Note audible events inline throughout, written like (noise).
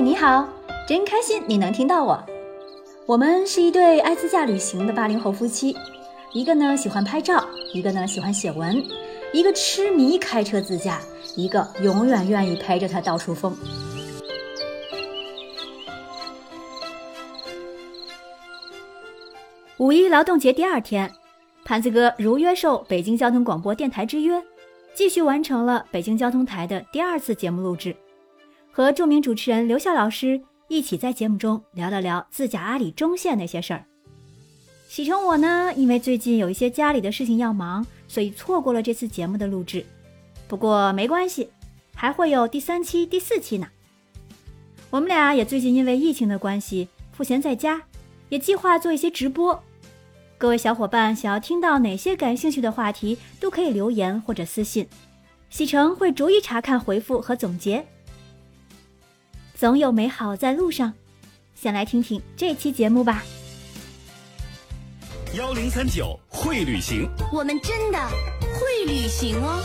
你好，真开心你能听到我。我们是一对爱自驾旅行的八零后夫妻，一个呢喜欢拍照，一个呢喜欢写文，一个痴迷开车自驾，一个永远愿意陪着他到处疯。五一劳动节第二天，盘子哥如约受北京交通广播电台之约，继续完成了北京交通台的第二次节目录制，和著名主持人刘笑老师。一起在节目中聊了聊自驾阿里中线那些事儿。喜成我呢，因为最近有一些家里的事情要忙，所以错过了这次节目的录制。不过没关系，还会有第三期、第四期呢。我们俩也最近因为疫情的关系赋闲在家，也计划做一些直播。各位小伙伴想要听到哪些感兴趣的话题，都可以留言或者私信，喜成会逐一查看、回复和总结。总有美好在路上，先来听听这期节目吧。幺零三九会旅行，我们真的会旅行哦。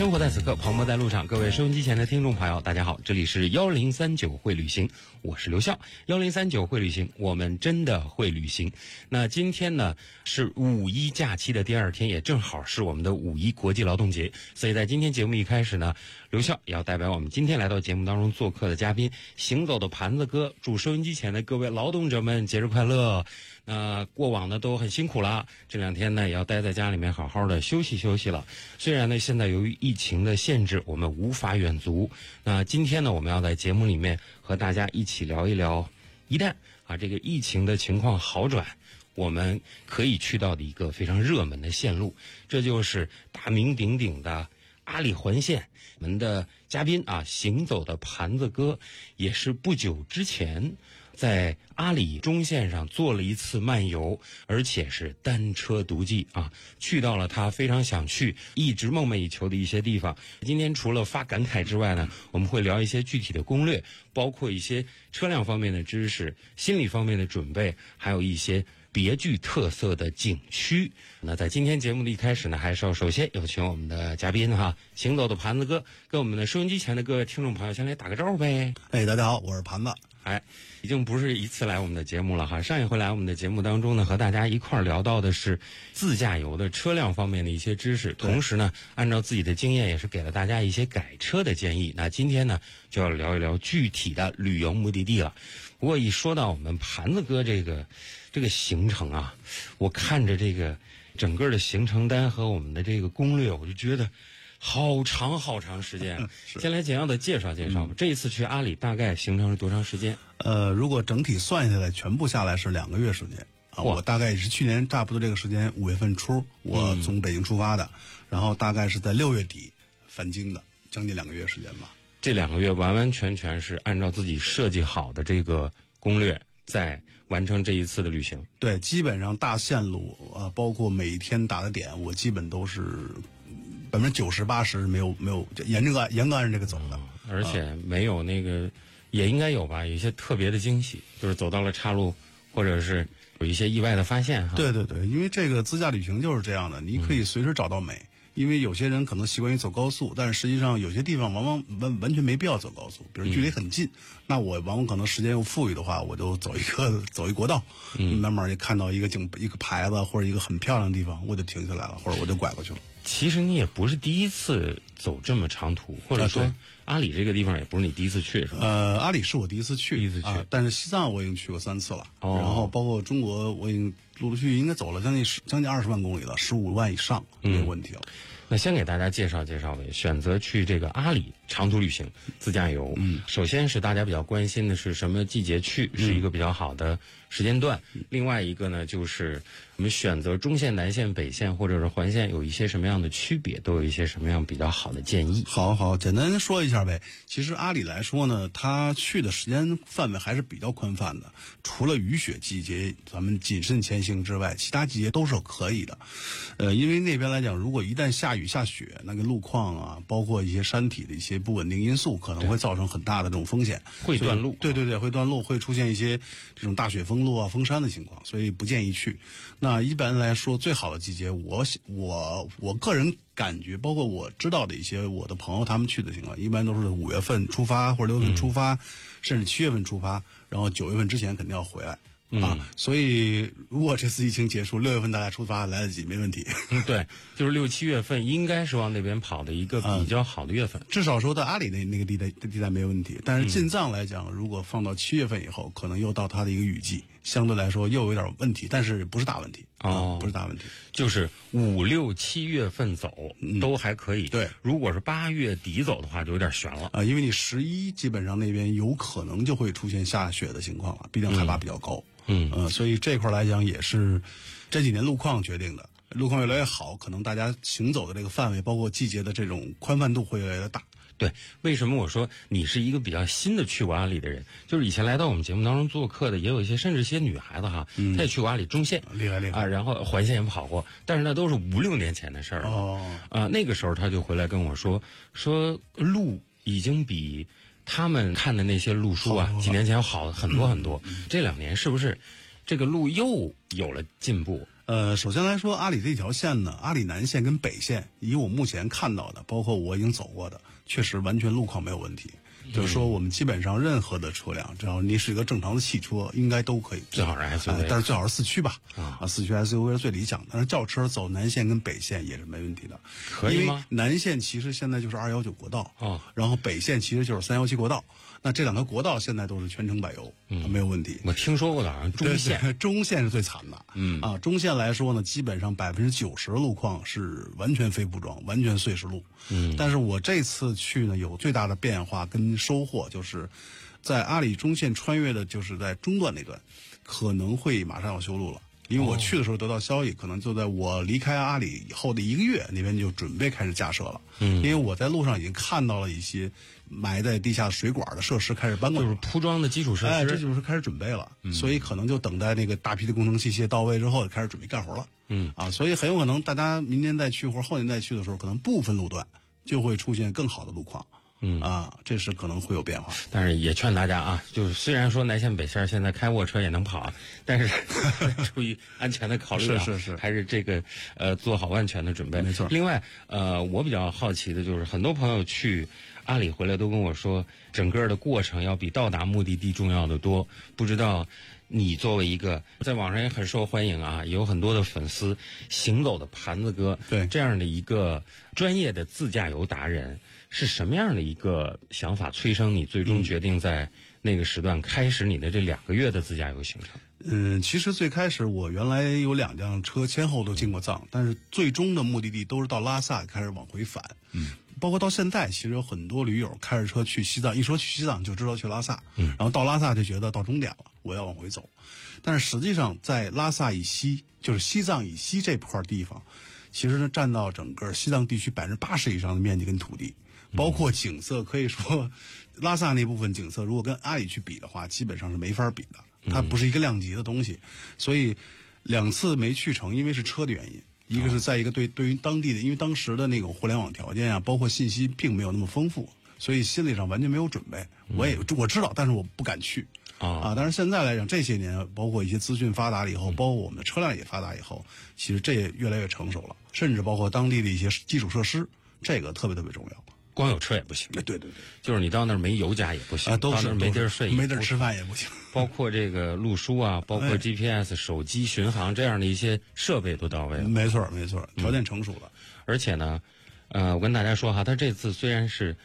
生活在此刻，蓬勃在路上。各位收音机前的听众朋友，大家好，这里是幺零三九会旅行，我是刘笑。幺零三九会旅行，我们真的会旅行。那今天呢是五一假期的第二天，也正好是我们的五一国际劳动节，所以在今天节目一开始呢，刘笑也要代表我们今天来到节目当中做客的嘉宾，行走的盘子哥，祝收音机前的各位劳动者们节日快乐。那过往呢都很辛苦了，这两天呢也要待在家里面好好的休息休息了。虽然呢现在由于疫情的限制，我们无法远足。那今天呢我们要在节目里面和大家一起聊一聊，一旦啊这个疫情的情况好转，我们可以去到的一个非常热门的线路，这就是大名鼎鼎的阿里环线。我们的嘉宾啊，行走的盘子哥，也是不久之前。在阿里中线上做了一次漫游，而且是单车独骑啊，去到了他非常想去、一直梦寐以求的一些地方。今天除了发感慨之外呢，我们会聊一些具体的攻略，包括一些车辆方面的知识、心理方面的准备，还有一些别具特色的景区。那在今天节目的一开始呢，还是要首先有请我们的嘉宾哈，行走的盘子哥，跟我们的收音机前的各位听众朋友先来打个招呼呗。哎，大家好，我是盘子。哎，已经不是一次来我们的节目了哈。上一回来我们的节目当中呢，和大家一块儿聊到的是自驾游的车辆方面的一些知识，同时呢，按照自己的经验也是给了大家一些改车的建议。那今天呢，就要聊一聊具体的旅游目的地了。不过一说到我们盘子哥这个这个行程啊，我看着这个整个的行程单和我们的这个攻略，我就觉得。好长好长时间，(laughs) 先来简要的介绍介绍吧。这一次去阿里大概行程是多长时间？呃，如果整体算下来，全部下来是两个月时间啊。我大概也是去年差不多这个时间，五月份初我从北京出发的，然后大概是在六月底返京的，将近两个月时间吧。这两个月完完全全是按照自己设计好的这个攻略在完成这一次的旅行。对，基本上大线路啊，包括每一天打的点，我基本都是。百分之九十八十没有没有沿这个严格按照这个走的，而且没有那个也应该有吧，有一些特别的惊喜，就是走到了岔路，或者是有一些意外的发现哈。对对对，因为这个自驾旅行就是这样的，你可以随时找到美。因为有些人可能习惯于走高速，但是实际上有些地方往往完完全没必要走高速，比如距离很近，那我往往可能时间又富裕的话，我就走一个走一国道，慢慢就看到一个景一个牌子或者一个很漂亮的地方，我就停下来了，或者我就拐过去了。其实你也不是第一次走这么长途，或者说阿里这个地方也不是你第一次去，是吧？呃，阿里是我第一次去，第一次去，但是西藏我已经去过三次了，然后包括中国我已经陆陆续续应该走了将近十将近二十万公里了，十五万以上没有问题了。那先给大家介绍介绍呗，选择去这个阿里长途旅行自驾游，嗯，首先是大家比较关心的是什么季节去是一个比较好的时间段，另外一个呢就是。我们选择中线、南线、北线或者是环线有一些什么样的区别？都有一些什么样比较好的建议？好好，简单说一下呗。其实阿里来说呢，它去的时间范围还是比较宽泛的。除了雨雪季节，咱们谨慎前行之外，其他季节都是可以的。呃，因为那边来讲，如果一旦下雨下雪，那个路况啊，包括一些山体的一些不稳定因素，可能会造成很大的这种风险，会断路对对对，会断路，会出现一些这种大雪封路啊、封山的情况，所以不建议去。那一般来说，最好的季节，我喜我我个人感觉，包括我知道的一些我的朋友他们去的情况，一般都是五月份出发或者六月份出发，甚至七月份出发，然后九月份之前肯定要回来。啊，所以如果这次疫情结束，六月份大家出发来得及，没问题。嗯，对，(laughs) 就是六七月份应该是往那边跑的一个比较好的月份。至少说在阿里那那个地带地带没问题，但是进藏来讲，如果放到七月份以后，可能又到它的一个雨季，相对来说又有点问题，但是不是大问题哦啊不是大问题。就是五六七月份走都还可以，对如果是八月底走的话，就有点悬了。啊，因为你十一基本上那边有可能就会出现下雪的情况了，毕竟海拔比较高。嗯呃，所以这块儿来讲也是这几年路况决定的。路况越来越好，可能大家行走的这个范围，包括季节的这种宽泛度会越来越大。对，为什么我说你是一个比较新的去过阿里的人？就是以前来到我们节目当中做客的，也有一些甚至一些女孩子哈，她也去过阿里中线，厉害厉害啊，然后环线也跑过，但是那都是五六年前的事儿了。哦，啊，那个时候她就回来跟我说，说路已经比他们看的那些路书啊，几年前要好很多很多。这两年是不是这个路又有了进步？呃，首先来说，阿里这条线呢，阿里南线跟北线，以我目前看到的，包括我已经走过的，确实完全路况没有问题。就是说，我们基本上任何的车辆，只要你是一个正常的汽车，应该都可以。最好是 SUV 呃但是最好是四驱吧。啊四驱 SUV 是最理想的。但是轿车走南线跟北线也是没问题的。可以吗因为南线其实现在就是二幺九国道，哦然后北线其实就是三幺七国道。那这两条国道现在都是全程柏油，嗯没有问题。我听说过的，啊中线对中线是最惨的。嗯啊，中线来说呢，基本上百分之九十的路况是完全非铺装，完全碎石路。嗯，但是我这次去呢，有最大的变化跟收获，就是在阿里中线穿越的，就是在中段那段，可能会马上要修路了。因为我去的时候得到消息，可能就在我离开阿里以后的一个月，那边就准备开始架设了。嗯，因为我在路上已经看到了一些埋在地下水管的设施开始搬过来就是。铺装的基础设哎，这。就是开始准备了，所以可能就等待那个大批的工程器械到位之后，开始准备干活了。嗯啊，所以很有可能大家明年再去或者后年再去的时候，可能部分路段就会出现更好的路况。嗯啊，这是可能会有变化。但是也劝大家啊，就是虽然说南线北线现在开卧车也能跑啊，但是 (laughs) 出于安全的考虑啊，是是是还是这个呃做好万全的准备。没错另外，呃，我比较好奇的就是，很多朋友去阿里回来都跟我说，整个的过程要比到达目的地重要的多。不知道你作为一个在网上也很受欢迎啊，有很多的粉丝，行走的盘子哥，对这样的一个专业的自驾游达人，是什么样的一个想法催生你最终决定在那个时段开始你的这两个月的自驾游行程？嗯，其实最开始我原来有两辆车前后都进过藏，但是最终的目的地都是到拉萨开始往回返。嗯，包括到现在，其实有很多驴友开着车去西藏，一说去西藏就知道去拉萨，嗯，然后到拉萨就觉得到终点了，我要往回走。但是实际上，在拉萨以西，就是西藏以西这块地方，其实呢占到整个西藏地区百分之八十以上的面积跟土地，包括景色，可以说拉萨那部分景色，如果跟阿里去比的话，基本上是没法比的。它不是一个量级的东西，所以两次没去成，因为是车的原因。一个是在一个对对于当地的，因为当时的那种互联网条件啊，包括信息并没有那么丰富，所以心理上完全没有准备。我也我知道，但是我不敢去啊啊。但是现在来讲，这些年包括一些资讯发达了以后，包括我们的车辆也发达以后，其实这也越来越成熟了，甚至包括当地的一些基础设施，这个特别特别重要。光有车也不行，对对对，就是你到那儿没油加也不行，啊，都是到那儿没地儿睡，没地儿吃饭也不行。(laughs) 包括这个路书啊，包括哎 GPS、手机巡航这样的一些设备都到位了。没错没错，条件成熟了。而且呢，呃，我跟大家说哈，他这次虽然是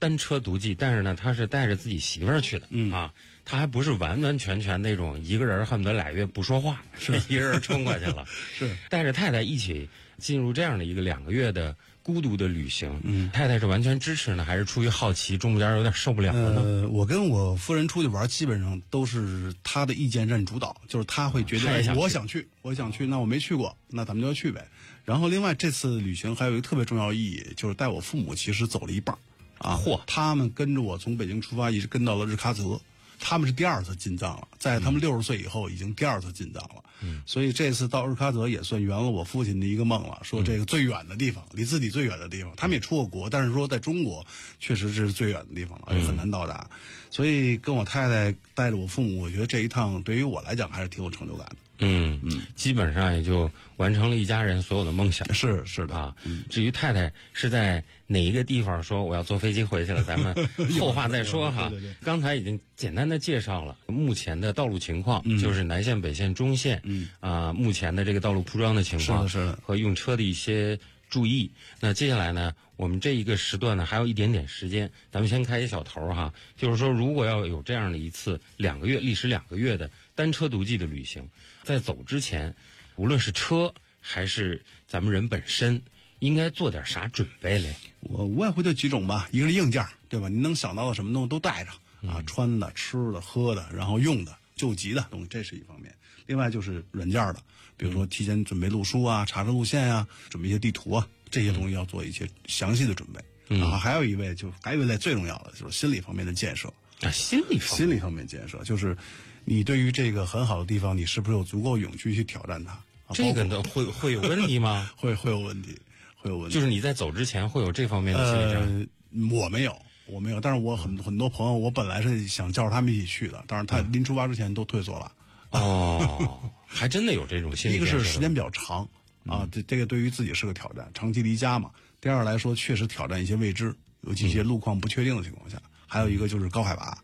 单车独骑，但是呢，他是带着自己媳妇儿去的，嗯啊，他还不是完完全全那种一个人恨不得俩月不说话，(laughs) 是一个人冲过去了，(laughs) 是带着太太一起进入这样的一个两个月的孤独的旅行。嗯，太太是完全支持呢，还是出于好奇，中间有点受不了了呢？呃，我跟我夫人出去玩，基本上都是她的意见占主导，就是她会决定，我想去，我想去，那我没去过，那咱们就要去呗。然后另外这次旅行还有一个特别重要意义，就是带我父母其实走了一半啊，嚯他们跟着我从北京出发，一直跟到了日喀则。他们是第二次进藏了，在他们六十岁以后已经第二次进藏了。嗯，所以这次到日喀则也算圆了我父亲的一个梦了。说这个最远的地方，离自己最远的地方，他们也出过国，但是说在中国确实是最远的地方了，也很难到达。所以跟我太太带着我父母，我觉得这一趟对于我来讲还是挺有成就感的。嗯。嗯，基本上也就完成了一家人所有的梦想。是是的。啊，至于太太是在哪一个地方说我要坐飞机回去了，咱们 (laughs) 后话再说哈。对对对。刚才已经简单的介绍了目前的道路情况，就是南线、北线、中线，嗯。啊，目前的这个道路铺装的情况，是的是的。和用车的一些注意。那接下来呢，我们这一个时段呢还有一点点时间，咱们先开一小头儿哈，就是说如果要有这样的一次两个月历时两个月的单车独骑的旅行，在走之前，无论是车还是咱们人本身，应该做点啥准备嘞？我无外乎就几种吧，一个是硬件，对吧？你能想到的什么东西都带着啊，穿的、吃的、喝的，然后用的、救急的东西，这是一方面。另外就是软件的，比如说提前准备路书啊、查证路线啊、准备一些地图啊，这些东西要做一些详细的准备。然后还有一位，就还有一类最重要的就是心理方面的建设。啊，心理方面心理方面建设，就是你对于这个很好的地方，你是不是有足够勇气去挑战它？啊这个包括呢会会有问题吗？(laughs) 会会有问题，会有问题。就是你在走之前会有这方面的心理障碍。呃，我没有，我没有，但是我很很多朋友，我本来是想叫着他们一起去的，但是他嗯临出发之前都退缩了。哦，(laughs) 还真的有这种心理一个是时间比较长嗯啊，这这个对于自己是个挑战，长期离家嘛。第二来说，确实挑战一些未知，尤其一嗯些路况不确定的情况下。还有一个就是高海拔，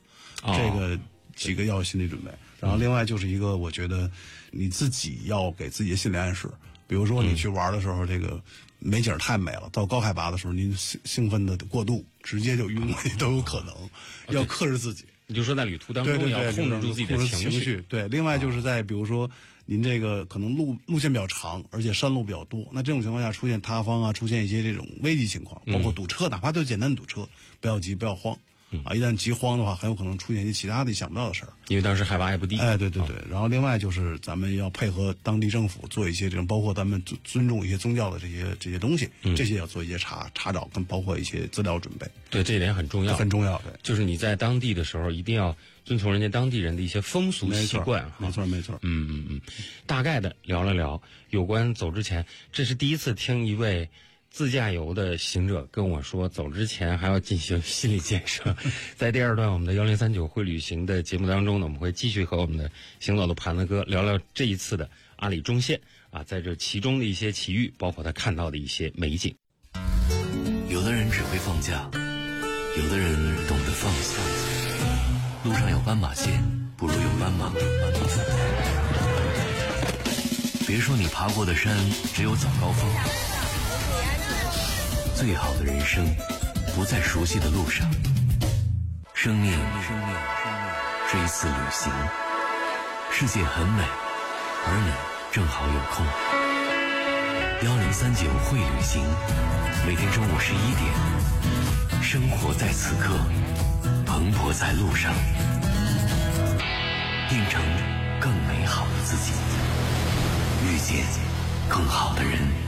哦这个几个要有心理准备。然后另外就是一个，我觉得你自己要给自己的心理暗示，比如说你去玩的时候，这个美景太美了，到高海拔的时候，您兴兴奋的过度，直接就晕了都有可能，(laughs) 要克制自己。你就说在旅途当中要对对对，控制住自己的情情绪。对，另外就是在比如说您这个可能路路线比较长，而且山路比较多，那这种情况下出现塌方啊，出现一些这种危急情况，包括堵车，哪怕就简单的堵车，不要急，不要慌。啊，一旦急慌的话，很有可能出现一些其他的你想不到的事儿。因为当时海拔也不低。哎，对对对。然后另外就是咱们要配合当地政府做一些这种，包括咱们尊尊重一些宗教的这些这些东西，这些要做一些查查找，跟包括一些资料准备，对，这一点很重要。很重要。对，就是你在当地的时候，一定要遵从人家当地人的一些风俗习惯。没错没错。嗯嗯嗯，大概的聊了聊有关走之前，这是第一次听一位自驾游的行者跟我说，走之前还要进行心理建设。(laughs) 在第二段我们的幺零三九会旅行的节目当中呢，我们会继续和我们的行走的盘子哥聊聊这一次的阿里中线啊，在这其中的一些奇遇，包括他看到的一些美景。有的人只会放假，有的人懂得放肆。路上有斑马线，不如有斑马。别说你爬过的山只有早高峰，最好的人生不在熟悉的路上。生命是一次旅行，世界很美，而你正好有空。幺零三九会旅行，每天中午十一点，生活在此刻，蓬勃在路上，变成更美好的自己，遇见更好的人。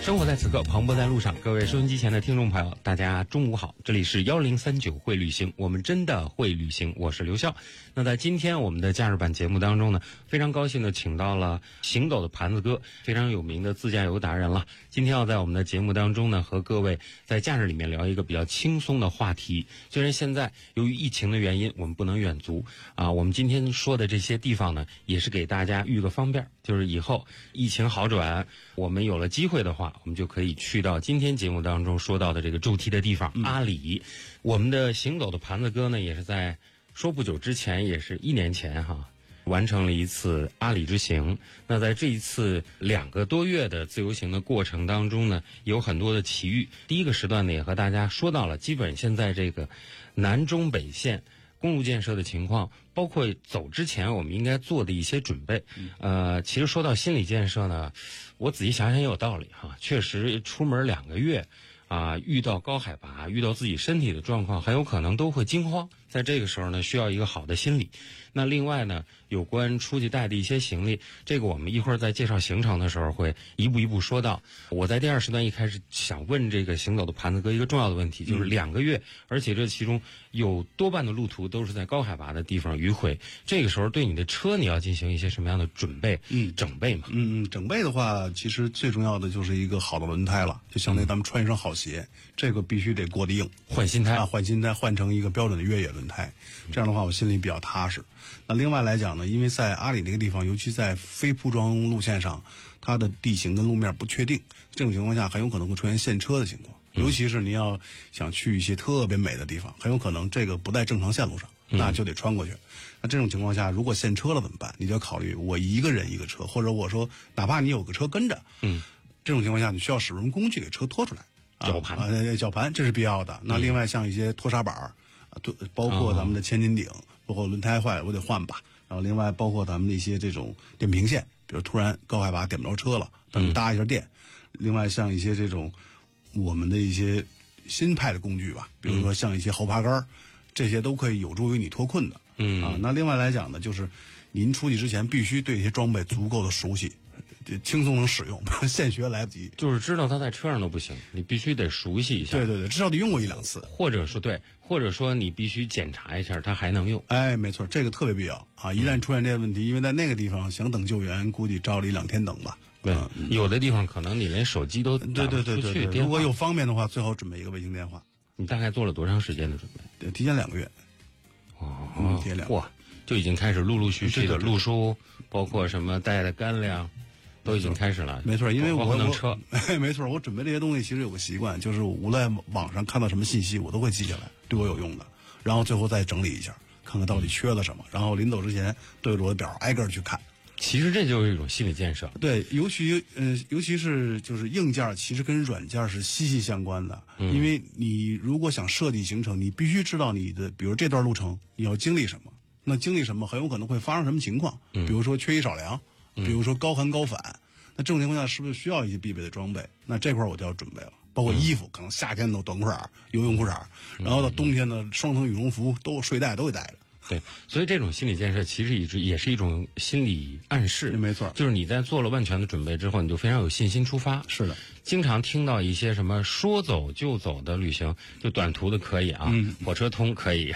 生活在此刻，磅礴在路上。各位收音机前的听众朋友，大家中午好，这里是幺零三九会旅行，我们真的会旅行，我是刘笑。那在今天我们的假日版节目当中呢，非常高兴的请到了行走的盘子哥，非常有名的自驾游达人了。今天要在我们的节目当中呢，和各位在假日里面聊一个比较轻松的话题。虽然现在由于疫情的原因，我们不能远足啊，我们今天说的这些地方呢，也是给大家预个方便，就是以后疫情好转，我们有了机会的话，我们就可以去到今天节目当中说到的这个主题的地方、阿里。我们的行走的盘子哥呢，也是在说不久之前，也是一年前哈。完成了一次阿里之行。那在这一次两个多月的自由行的过程当中呢，有很多的奇遇。第一个时段呢，也和大家说到了，基本现在这个南中北线。公路建设的情况，包括走之前我们应该做的一些准备。呃，其实说到心理建设呢，我仔细想想也有道理哈。确实，出门两个月，啊，遇到高海拔，遇到自己身体的状况，很有可能都会惊慌。在这个时候呢，需要一个好的心理。那另外呢，有关出去带的一些行李，这个我们一会儿在介绍行程的时候会一步一步说到。我在第二时段一开始想问这个行走的盘子哥一个重要的问题，就是两个月，而且这其中有多半的路途都是在高海拔的地方迂回，这个时候对你的车你要进行一些什么样的准备？嗯整备嘛。嗯嗯，整备的话，其实最重要的就是一个好的轮胎了，就相当于咱们穿一双好鞋，这个必须得过得硬。换新胎啊，换新胎，换成一个标准的越野轮胎，这样的话我心里比较踏实。那另外来讲呢，因为在阿里那个地方，尤其在非铺装路线上，它的地形跟路面不确定，这种情况下很有可能会出现陷车的情况。尤其是你要想去一些特别美的地方，很有可能这个不在正常线路上，那就得穿过去。那这种情况下，如果陷车了怎么办？你就要考虑我一个人一个车，或者我说哪怕你有个车跟着，嗯，这种情况下你需要使用工具给车拖出来。啊绞盘啊，呃绞盘这是必要的。那另外像一些拖沙板对，包括咱们的千斤顶，包括轮胎坏了我得换吧。然后另外包括咱们的一些这种电瓶线，比如突然高海拔点不着车了，咱们搭一下电。另外像一些这种我们的一些新派的工具吧，比如说像一些后爬杆儿，这些都可以有助于你脱困的。嗯啊，那另外来讲呢，就是您出去之前必须对一些装备足够的熟悉，呃轻松能使用，(laughs) 现学来不及。就是知道它在车上都不行，你必须得熟悉一下。对对对，至少得用过一两次。或者说对，或者说你必须检查一下它还能用。哎，没错，这个特别必要啊！一旦出现这些问题，因为在那个地方想等救援，估计照了一两天等吧。对，嗯有的地方可能你连手机都对不出去，对对对，电话如果有方便的话，最好准备一个卫星电话，你大概做了多长时间的准备？对，提前两个月。嗯提前两个月。哇，就已经开始陆陆续续的录书，包括什么带的干粮，都已经开始了。没错，因为我我括弄车，(laughs) 没错，我准备这些东西其实有个习惯，就是我无论网上看到什么信息，我都会记下来，对我有用的，然后最后再整理一下，看看到底缺了什么，然后临走之前对着我的表挨个去看。其实这就是一种心理建设。对，尤其呃，尤其是就是硬件，其实跟软件是息息相关的。因为你如果想设计行程，你必须知道你的，比如这段路程你要经历什么，那经历什么很有可能会发生什么情况，比如说缺衣少粮，比如说高寒高反，那这种情况下是不是需要一些必备的装备？那这块我就要准备了。包括衣服，可能夏天的短裤衩、游泳裤衩，然后到冬天的，双层羽绒服都睡袋都得带着。对，所以这种心理建设其实也是也是一种心理暗示。没错就是你在做了万全的准备之后，你就非常有信心出发。是的，经常听到一些什么说走就走的旅行，就短途的可以啊，嗯火车通可以，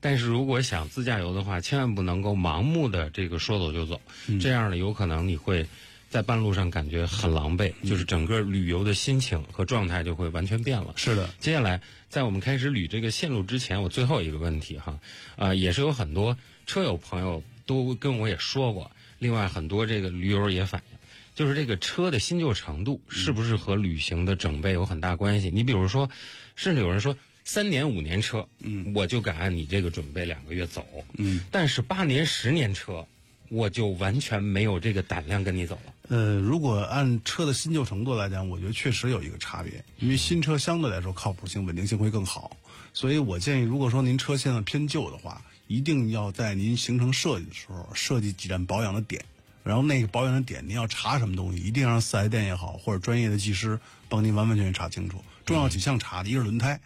但是如果想自驾游的话，千万不能够盲目的这个说走就走，嗯这样呢，有可能你会在半路上感觉很狼狈，嗯就是整个旅游的心情和状态就会完全变了。是的，接下来，在我们开始捋这个线路之前，我最后一个问题哈，啊、也是有很多车友朋友都跟我也说过，另外很多这个驴友也反映，就是这个车的新旧程度是不是和旅行的整备有很大关系？你比如说，甚至有人说三年五年车，嗯，我就敢按你这个准备两个月走，嗯，但是八年十年车，我就完全没有这个胆量跟你走了。呃，如果按车的新旧程度来讲，我觉得确实有一个差别，因为新车相对来说靠谱性、稳定性会更好，所以我建议，如果说您车现在偏旧的话，一定要在您行程设计的时候设计几站保养的点，然后那个保养的点您要查什么东西，一定让四 S 店也好或者专业的技师帮您完完全全查清楚。重要几项查的，一个是轮胎，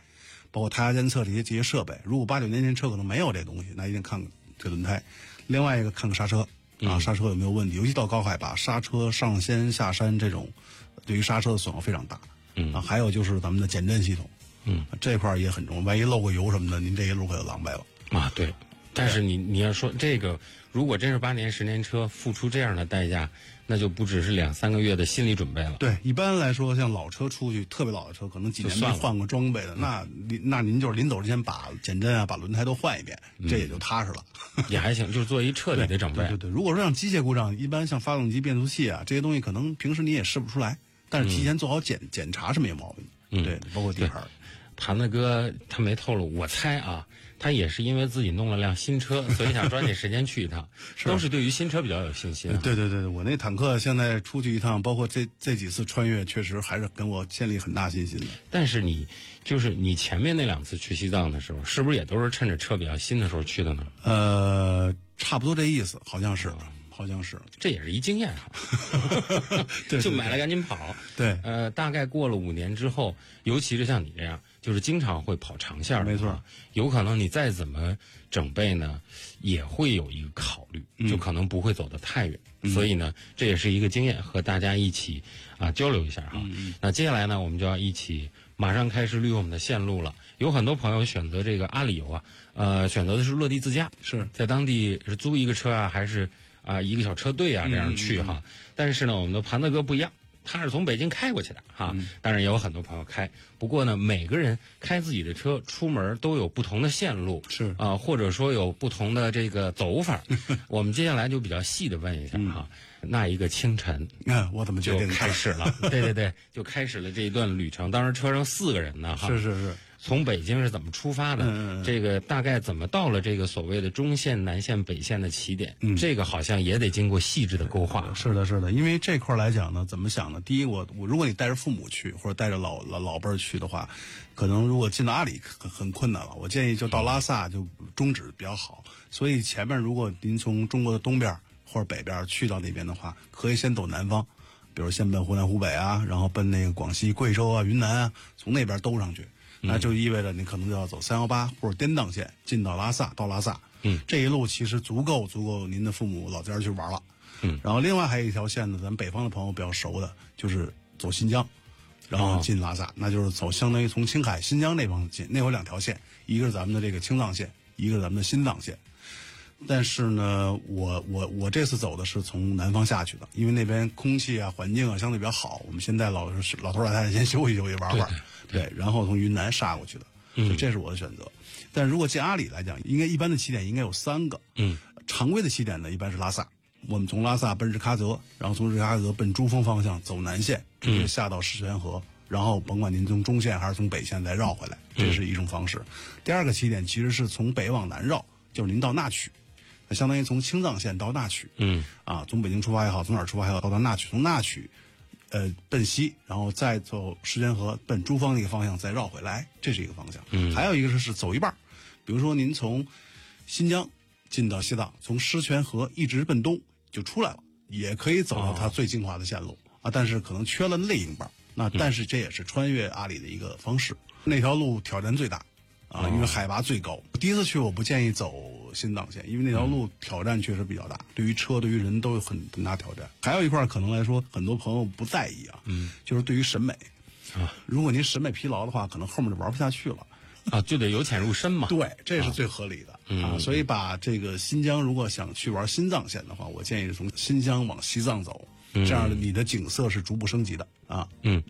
包括胎压监测这些这些设备。如果八九年前车可能没有这东西，那一定看看这轮胎。另外一个看看刹车啊，刹车有没有问题，尤其到高海拔，刹车上掀下山这种，对于刹车的损耗非常大。嗯啊，还有就是咱们的减震系统，嗯，这块儿也很重要。万一漏个油什么的，您这一路可就狼狈了。啊，对。但是你你要说这个，如果真是八年十年车，付出这样的代价，那就不只是两三个月的心理准备了。对，一般来说，像老车出去，特别老的车，可能几年没换过装备的，那您那您就是临走之前把减震啊，把轮胎都换一遍，这也就踏实了。(laughs) 也还行，就是做一彻底的整备。对对对，如果说像机械故障，一般像发动机、变速器啊这些东西，可能平时你也试不出来，但是提前做好检、检查是没有毛病的。嗯对，包括底盘儿。盘子哥他没透露，我猜啊，他也是因为自己弄了辆新车，所以想抓紧时间去一趟，(laughs) 都是对于新车比较有信心、啊。对对对，我那坦克现在出去一趟，包括这这几次穿越，确实还是跟我建立很大信心的。但是你就是你前面那两次去西藏的时候，是不是也都是趁着车比较新的时候去的呢？呃，差不多这意思，好像是，好像是。这也是一经验哈，(laughs) (laughs) 就买了赶紧跑。对呃，大概过了五年之后，尤其是像你这样就是经常会跑长线没错话，有可能你再怎么整备呢，也会有一个考虑，嗯就可能不会走得太远。所以呢，这也是一个经验，和大家一起啊交流一下哈。嗯那接下来呢，我们就要一起马上开始捋我们的线路了。有很多朋友选择这个阿里游啊，呃，选择的是落地自驾，是在当地是租一个车啊，还是啊、一个小车队啊这样去哈。但是呢，我们的盘子哥不一样。他是从北京开过去的哈，当然也有很多朋友开。不过呢，每个人开自己的车出门都有不同的线路，是啊、或者说有不同的这个走法。(laughs) 我们接下来就比较细的问一下哈，那一个清晨 (laughs) 嗯，我怎么就开始了，对对对，就开始了这一段旅程。当时车上四个人呢哈，是是是，从北京是怎么出发的？嗯这个大概怎么到了这个所谓的中线、南线、北线的起点？嗯这个好像也得经过细致的勾画。是的，是的，因为这块儿来讲呢，怎么想呢？第一，我我如果你带着父母去，或者带着老老老辈儿去的话，可能如果进到阿里很很困难了。我建议就到拉萨就终止比较好。所以前面如果您从中国的东边儿或者北边儿去到那边的话，可以先走南方，比如先奔湖南、湖北啊，然后奔那个广西、贵州啊、云南啊，从那边兜上去。那就意味着你可能就要走三幺八或者滇藏线进到拉萨，到拉萨。嗯，这一路其实足够足够您的父母老家儿去玩了。嗯，然后另外还有一条线呢，咱们北方的朋友比较熟的，就是走新疆，然后进拉萨，那就是走相当于从青海、新疆那方进，那有两条线，一个是咱们的这个青藏线，一个是咱们的新藏线。但是呢，我我我这次走的是从南方下去的，因为那边空气啊、环境啊相对比较好，我们先带老老头老太太先休息休息、玩玩，对，然后从云南杀过去的，所以这是我的选择。但如果进阿里来讲，应该一般的起点应该有三个，嗯，常规的起点呢一般是拉萨，我们从拉萨奔日喀则，然后从日喀则奔珠峰方向走南线，直接下到石泉河，然后甭管您从中线还是从北线再绕回来，这是一种方式。第二个起点其实是从北往南绕，就是您到那曲，那相当于从青藏线到那曲，嗯，啊，从北京出发也好，从哪儿出发也好，到达那曲，从那曲，呃，奔西，然后再走石泉河奔珠峰那个方向再绕回来，这是一个方向。嗯，还有一个是是走一半，比如说您从新疆进到西藏，从狮泉河一直奔东就出来了，也可以走到它最精华的线路、啊，但是可能缺了那一半。那但是这也是穿越阿里的一个方式，那条路挑战最大。啊，因为海拔最高。第一次去我不建议走新藏线，因为那条路挑战确实比较大，对于车、对于人都有很很大挑战。还有一块儿可能来说，很多朋友不在意啊，嗯，就是对于审美啊，如果您审美疲劳的话，可能后面就玩不下去了。啊，就得由浅入深嘛。对，这是最合理的啊。所以把这个新疆，如果想去玩新藏线的话，我建议是从新疆往西藏走，这样你的景色是逐步升级的啊。嗯，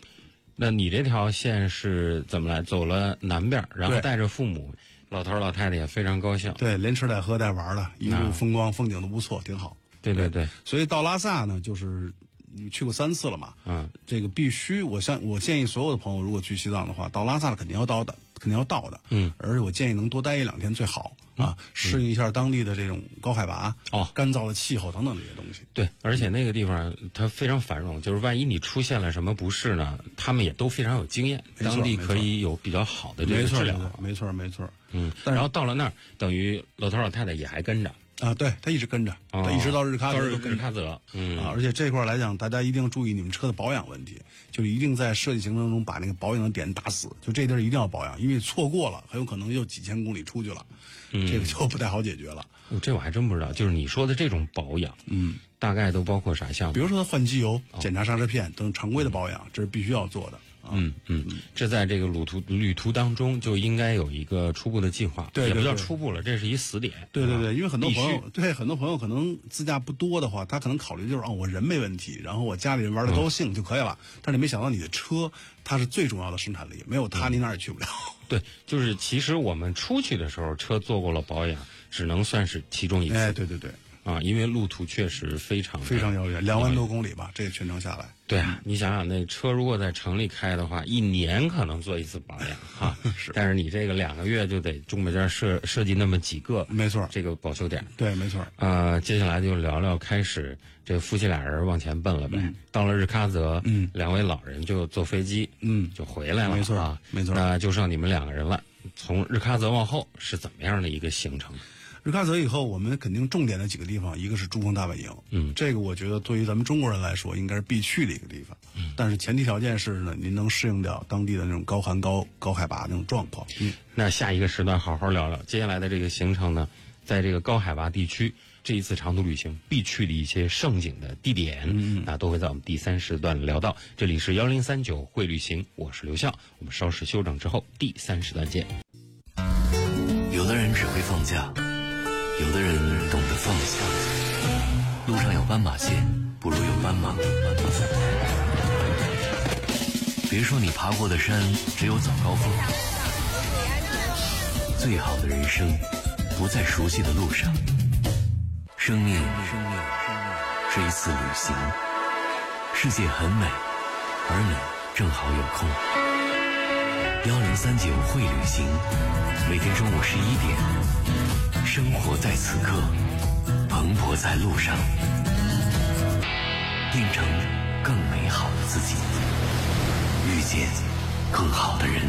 那你这条线是怎么来？走了南边儿，然后带着父母，老头儿老太太也非常高兴。对，连吃带喝带玩的，一路风光风景都不错，挺好。对对对，所以到拉萨呢，就是你去过三次了嘛，嗯，这个必须，我相我建议所有的朋友，如果去西藏的话，到拉萨肯定要到的，肯定要到的，嗯，而且我建议能多待一两天最好啊，适应一下当地的这种高海拔、哦干燥的气候等等这些东西。对，而且那个地方它非常繁荣，就是万一你出现了什么不适呢，他们也都非常有经验，没错当地可以有比较好的这没错，个治疗。没错，没错。嗯，但是然后到了那儿，等于老头老太太也还跟着，啊，对他一直跟着，他一直到日喀则都跟着。日喀则，嗯啊，而且这块来讲，大家一定要注意你们车的保养问题，就是一定在设计行程中把那个保养的点打死，就这地儿一定要保养，因为错过了，很有可能又几千公里出去了，这个就不太好解决了。哦这我还真不知道。就是你说的这种保养，嗯，大概都包括啥项目？比如说换机油、检查刹车片等常规的保养，这是必须要做的啊。嗯嗯，这在这个旅途旅途当中就应该有一个初步的计划，也不叫对对对初步了，这是一死点。啊对对对，因为很多朋友对很多朋友可能自驾不多的话，他可能考虑就是啊，我人没问题，然后我家里人玩的高兴就可以了。但是你没想到你的车它是最重要的生产力，没有它你哪儿也去不了。(laughs) 对，就是其实我们出去的时候车做过了保养，只能算是其中一次、哎，对对对，啊，因为路途确实非常非常遥远，两万多公里吧，这个全程下来。对啊，你想想，那车如果在城里开的话，一年可能做一次保养哈。(laughs) 是但是你这个两个月就得中间设设计那么几个，没错这个保修点。对，没错。呃，接下来就聊聊开始这夫妻俩人往前奔了呗。到了日喀则，嗯两位老人就坐飞机，嗯就回来了，没错啊，没错那就剩你们两个人了。从日喀则往后是怎么样的一个行程？日喀则以后，我们肯定重点的几个地方，一个是珠峰大本营，嗯这个我觉得对于咱们中国人来说，应该是必去的一个地方。嗯，但是前提条件是呢，您能适应掉当地的那种高寒高高海拔那种状况。嗯，那下一个时段好好聊聊接下来的这个行程呢，在这个高海拔地区，这一次长途旅行必去的一些胜景的地点，嗯，那都会在我们第三时段聊到。这里是幺零三九会旅行，我是刘笑，我们稍事休整之后，第三时段见。有的人只会放假，有的人懂得放下。路上有斑马线，不如有斑马。别说你爬过的山只有早高峰，最好的人生不在熟悉的路上。生命是一次旅行，世界很美，而你正好有空。幺零三九会旅行，每天中午十一点，生活在此刻，蓬勃在路上，变成更美好的自己，遇见更好的人。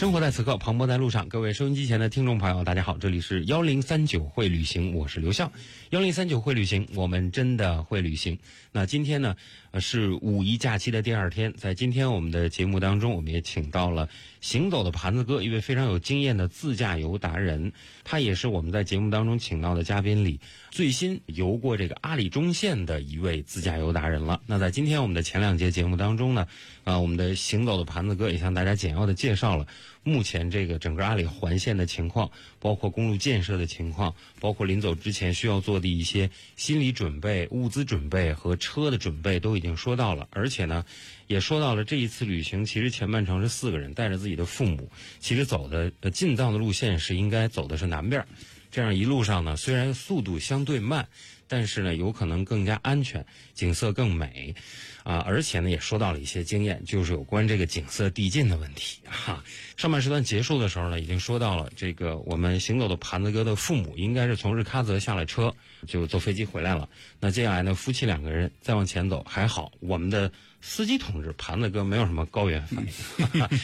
生活在此刻，磅礴在路上。各位收音机前的听众朋友，大家好，这里是幺零三九会旅行，我是刘笑。幺零三九会旅行，我们真的会旅行。那今天呢，是五一假期的第二天，在今天我们的节目当中，我们也请到了行走的盘子哥，一位非常有经验的自驾游达人，他也是我们在节目当中请到的嘉宾里最新游过这个阿里中线的一位自驾游达人了。那在今天我们的前两节节目当中呢，啊、我们的行走的盘子哥也向大家简要的介绍了目前这个整个阿里环线的情况，包括公路建设的情况，包括临走之前需要做的一些心理准备、物资准备和车的准备都已经说到了，而且呢，也说到了这一次旅行其实前半程是四个人带着自己的父母，其实走的进藏的路线是应该走的是南边，这样一路上呢，虽然速度相对慢，但是呢，有可能更加安全，景色更美，啊，而且呢，也说到了一些经验，就是有关这个景色递进的问题哈、上半时段结束的时候呢，已经说到了这个我们行走的盘子哥的父母应该是从日喀则下了车，就坐飞机回来了。那接下来呢，夫妻两个人再往前走，还好我们的司机同志盘子哥没有什么高原反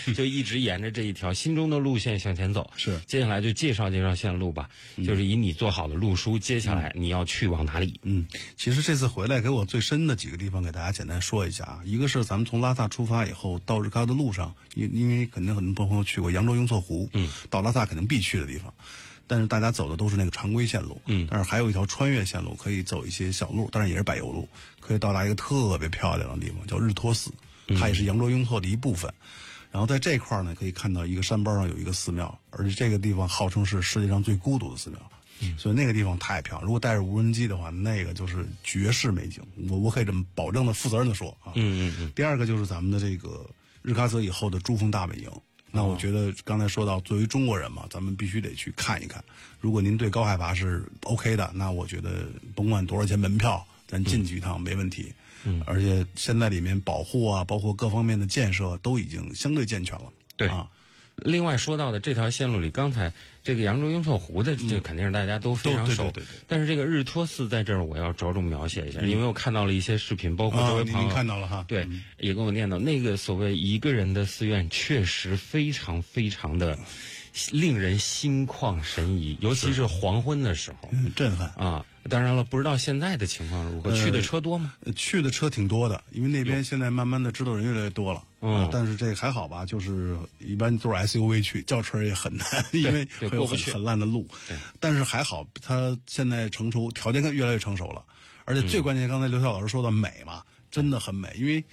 应，(laughs) 就一直沿着这一条心中的路线向前走。是接下来就介绍介绍线路吧，就是以你做好的路书，接下来你要去往哪里？嗯，其实这次回来给我最深的几个地方，给大家简单说一下啊。一个是咱们从拉萨出发以后到日喀的路上，因因为肯定很多朋友去过扬州雍措湖，嗯，到拉萨肯定必去的地方。但是大家走的都是那个常规线路，嗯但是还有一条穿越线路，可以走一些小路，当然也是柏油路，可以到达一个特别漂亮的地方，叫日托寺，它也是扬州雍措的一部分。然后在这块儿呢，可以看到一个山包上有一个寺庙，而且这个地方号称是世界上最孤独的寺庙。所以那个地方太漂亮。如果带着无人机的话，那个就是绝世美景。我我可以这么保证的、负责任的说啊。嗯嗯嗯。第二个就是咱们的这个日喀则以后的珠峰大本营。那我觉得刚才说到，作为中国人嘛，咱们必须得去看一看。如果您对高海拔是 OK 的，那我觉得甭管多少钱门票，咱进去一趟没问题。嗯，而且现在里面保护啊，包括各方面的建设都已经相对健全了。对啊，另外说到的这条线路里，刚才这个扬州雍措湖的，这肯定是大家都非常熟。但是这个日托寺在这儿，我要着重描写一下，因为我看到了一些视频，包括啊这位朋友、看到了哈对，嗯也跟我念叨，那个所谓一个人的寺院，确实非常非常的令人心旷神怡，尤其是黄昏的时候。嗯震撼。啊，当然了，不知道现在的情况如何，去的车多吗？呃去的车挺多的，因为那边现在慢慢的知道人越来越多了。但是这还好吧，就是一般都是 SUV 去，轿车也很难，(laughs) 因为会有很很烂的路对。但是还好，它现在成熟，条件越来越成熟了，而且最关键，刚才刘晓老师说的美嘛，真的很美，因为。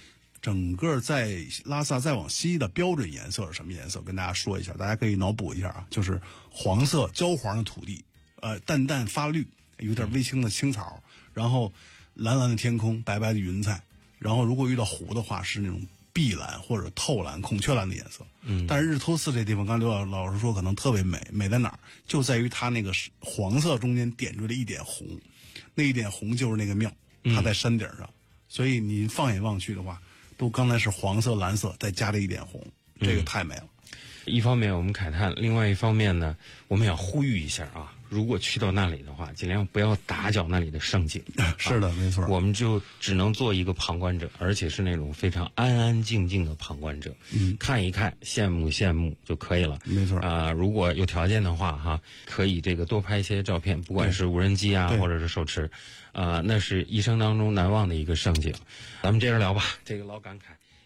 整个在拉萨再往西的标准颜色是什么颜色？跟大家说一下，大家可以脑补一下啊，就是黄色焦黄的土地，呃，淡淡发绿，有点微青的青草，然后蓝蓝的天空，白白的云彩，然后如果遇到湖的话，是那种碧蓝或者透蓝、孔雀蓝的颜色。嗯，但是日托寺这地方，刚才刘老老师说可能特别美，美在哪儿？就在于它那个黄色中间点缀了一点红，那一点红就是那个庙，它在山顶上，所以你放眼望去的话，都刚才是黄色、蓝色，再加了一点红，这个太美了。一方面我们慨叹，另外一方面呢，我们要呼吁一下啊，如果去到那里的话，尽量不要打搅那里的盛景。(laughs) 是的，没错。我们就只能做一个旁观者，而且是那种非常安安静静的旁观者，嗯，看一看，羡慕羡慕就可以了。没错啊、如果有条件的话，哈，可以这个多拍一些照片，不管是无人机啊，或者是手持，啊、那是一生当中难忘的一个盛景。咱们接着聊吧，这个老感慨。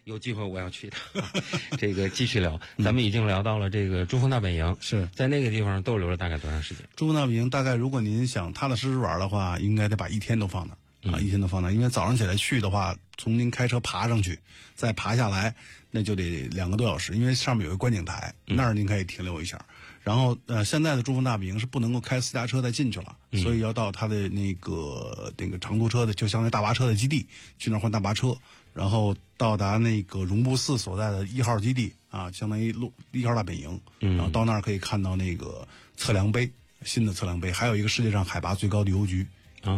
有机会我要去一趟，(laughs) 这个继续聊。咱们已经聊到了这个珠峰大本营，是在那个地方逗留了大概多长时间？珠峰大本营大概如果您想踏踏实实玩的话，应该得把一天都放那儿啊，一天都放那儿。因为早上起来去的话，从您开车爬上去，再爬下来，那就得两个多小时。因为上面有个观景台，那儿您可以停留一下。然后呃，现在的珠峰大本营是不能够开私家车再进去了，所以要到它的那个那个长途车的，就相当于大巴车的基地去那儿换大巴车，然后到达那个绒布寺所在的一号基地啊，相当于路一号大本营，然后到那儿可以看到那个测量碑，新的测量碑，还有一个世界上海拔最高的邮局。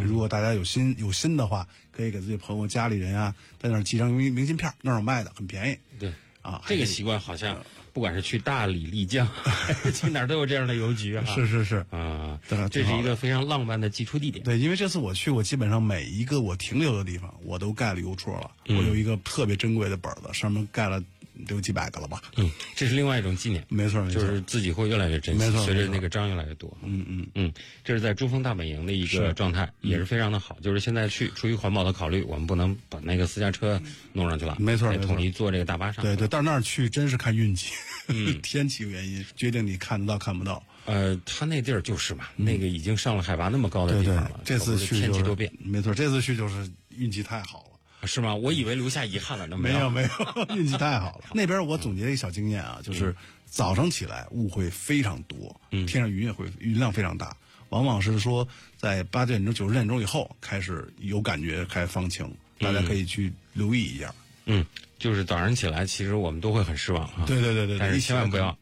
如果大家有心有心的话，可以给自己朋友、家里人啊，在那儿寄张明明信片，那儿有卖的，很便宜对，啊。这个习惯好像不管是去大理、丽江，(laughs) 去哪儿都有这样的邮局哈。是是是，啊，这是一个非常浪漫的寄出地点。对，因为这次我去我，基本上每一个我停留的地方，我都盖了邮戳了。我有一个特别珍贵的本子，上面盖了得有几百个了吧？嗯，这是另外一种纪念，没错，没错，就是自己会越来越珍惜没错，随着那个章越来越多。嗯嗯，嗯，这是在珠峰大本营的一个状态，也是非常的好。就是现在去，出于环保的考虑，我们不能把那个私家车弄上去了，没错统一坐这个大巴上。对对，到那儿去真是看运气，(laughs) 天气原因决定你看得到看不到。呃，他那地儿就是嘛，那个已经上了海拔那么高的地方了，，这次去就是天气多变，没错，这次去就是运气太好了。是吗？我以为留下遗憾了呢，没有没有，(laughs) 运气太好了。那边我总结一个小经验啊，就是早上起来雾会非常多，嗯天上云也会云量非常大，往往是说在八点钟、九十点钟以后开始有感觉开始放晴，大家可以去留意一下。嗯，就是早上起来，其实我们都会很失望啊。对对对对对但是千万不要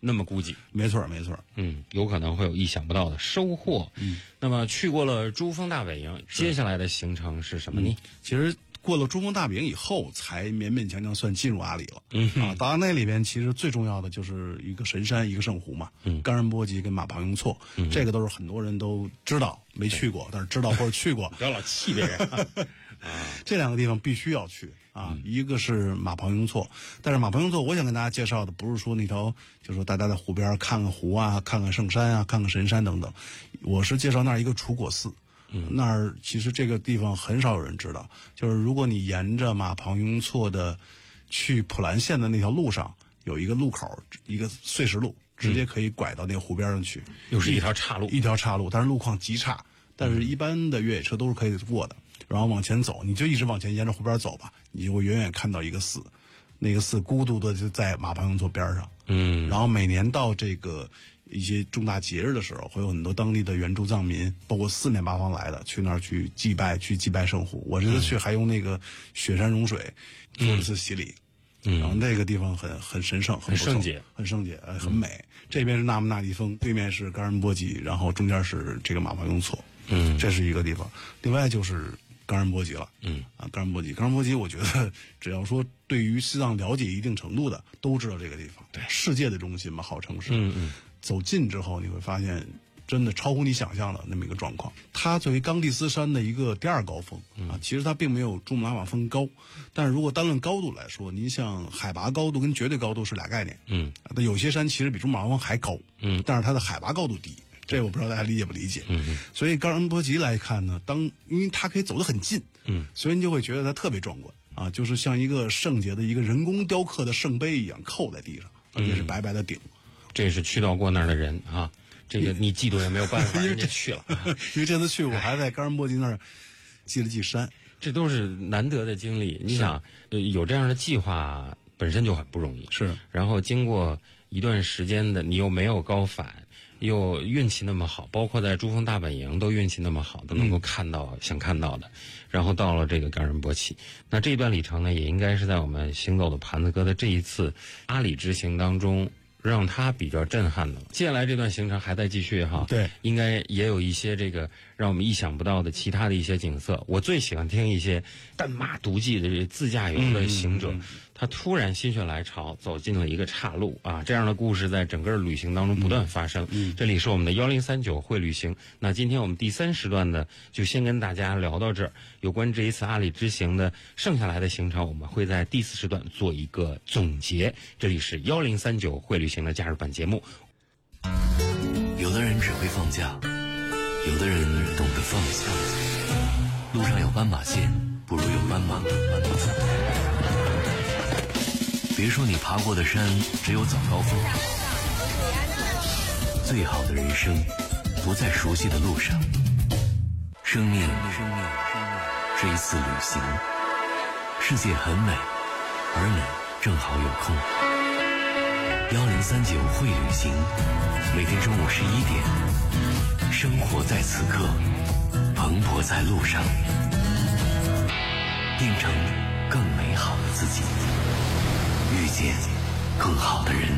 那么估计。没错没错，嗯，有可能会有意想不到的收获。嗯，那么去过了珠峰大本营，接下来的行程是什么呢？其实过了珠峰大本营以后，才勉勉强强算进入阿里了。嗯啊，到那里边其实最重要的就是一个神山，一个圣湖嘛。嗯，冈仁波齐跟马旁雍错，这个都是很多人都知道，没去过，(laughs) 但是知道或者去过。不要老气别人。(laughs) 啊这两个地方必须要去啊，一个是马旁雍错，但是马旁雍错，我想跟大家介绍的不是说那条，就是说大家在湖边看看湖啊，看看圣山啊，看看神山等等，我是介绍那儿一个楚果寺。那儿其实这个地方很少有人知道，就是如果你沿着马旁雍错的去普兰县的那条路上，有一个路口，一个碎石路，直接可以拐到那个湖边上去。又是一条岔路一条岔路，但是路况极差，但是一般的越野车都是可以过的。然后往前走，你就一直往前沿着湖边走吧，你就会远远看到一个寺，那个寺孤独的就在马旁雍错边上。嗯，然后每年到这个一些重大节日的时候，会有很多当地的原住藏民，包括四面八方来的，去那儿去祭拜，去祭拜圣湖。我这次去还用那个雪山融水做了次洗礼。嗯然后那个地方很很神圣，很圣洁，很圣洁，呃，很美。这边是纳木纳地峰，对面是冈仁波齐，然后中间是这个马旁雍错，嗯这是一个地方。另外就是冈仁波齐了，嗯啊，冈仁波齐，冈仁波齐，我觉得只要说对于西藏了解一定程度的，都知道这个地方，对，世界的中心嘛，号称是。嗯嗯，走近之后，你会发现。真的超乎你想象的那么一个状况。它作为冈蒂斯山的一个第二高峰啊，其实它并没有珠穆朗玛峰高，但是如果单论高度来说，您像海拔高度跟绝对高度是俩概念。嗯，那有些山其实比珠穆朗玛峰还高，嗯，但是它的海拔高度低，这我不知道大家理解不理解。嗯所以冈仁波齐来看呢，当因为它可以走得很近，嗯，所以你就会觉得它特别壮观啊，就是像一个圣洁的一个人工雕刻的圣杯一样扣在地上，而且是白白的顶。这是去到过那儿的人啊，这个你嫉妒也没有办法，人家去了，(laughs) 因为这次去我还在冈仁波齐那儿记了记山。这都是难得的经历。你想，呃有这样的计划本身就很不容易，是然后经过一段时间的，你又没有高反，又运气那么好，包括在珠峰大本营都运气那么好，都能够看到、想看到的，然后到了这个冈仁波齐，那这一段里程呢，也应该是在我们行走的盘子哥的这一次阿里之行当中。让他比较震撼的了。接下来这段行程还在继续哈，对，应该也有一些这个让我们意想不到的其他的一些景色。我最喜欢听一些单马独骑的这自驾游的行者，他突然心血来潮走进了一个岔路啊，这样的故事在整个旅行当中不断发生。嗯，这里是我们的幺零三九会旅行。那今天我们第三时段呢，就先跟大家聊到这儿。有关这一次阿里之行的剩下来的行程，我们会在第四时段做一个总结。这里是幺零三九会旅行的假日版节目。有的人只会放假，有的人懂得放下。路上有斑马线，不如有斑马。别说你爬过的山只有早高峰，最好的人生不在熟悉的路上。生命是一次旅行，世界很美，而你正好有空。幺零三九会旅行，每天中午十一点，生活在此刻，蓬勃在路上，变成更美好的自己。遇见更好的人。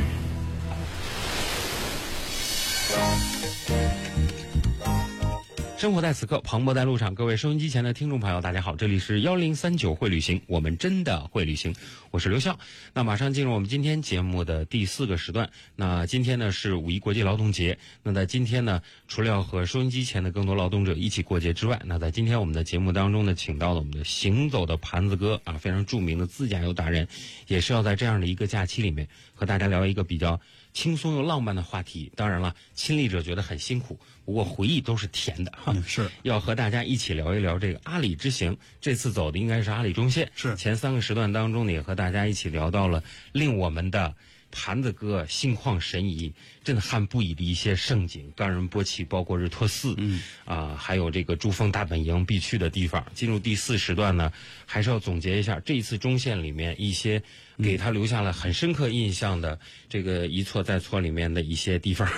生活在此刻，磅礴在路上。各位收音机前的听众朋友，大家好，这里是幺零三九会旅行，我们真的会旅行，我是刘笑。那马上进入我们今天节目的第四个时段。那今天呢是五一国际劳动节。那在今天呢，除了要和收音机前的更多劳动者一起过节之外，那在今天我们的节目当中呢，请到了我们的行走的盘子哥啊，非常著名的自驾游达人，也是要在这样的一个假期里面和大家聊一个比较轻松又浪漫的话题。当然了，亲历者觉得很辛苦，不过回忆都是甜的哈。嗯是要和大家一起聊一聊这个阿里之行。这次走的应该是阿里中线。是前三个时段当中呢，也和大家一起聊到了令我们的盘子哥心旷神怡、震撼不已的一些盛景，冈仁波齐，包括日托寺，嗯，啊，还有这个珠峰大本营必去的地方。进入第四时段呢，还是要总结一下这一次中线里面一些给他留下了很深刻印象的这个一错再错里面的一些地方。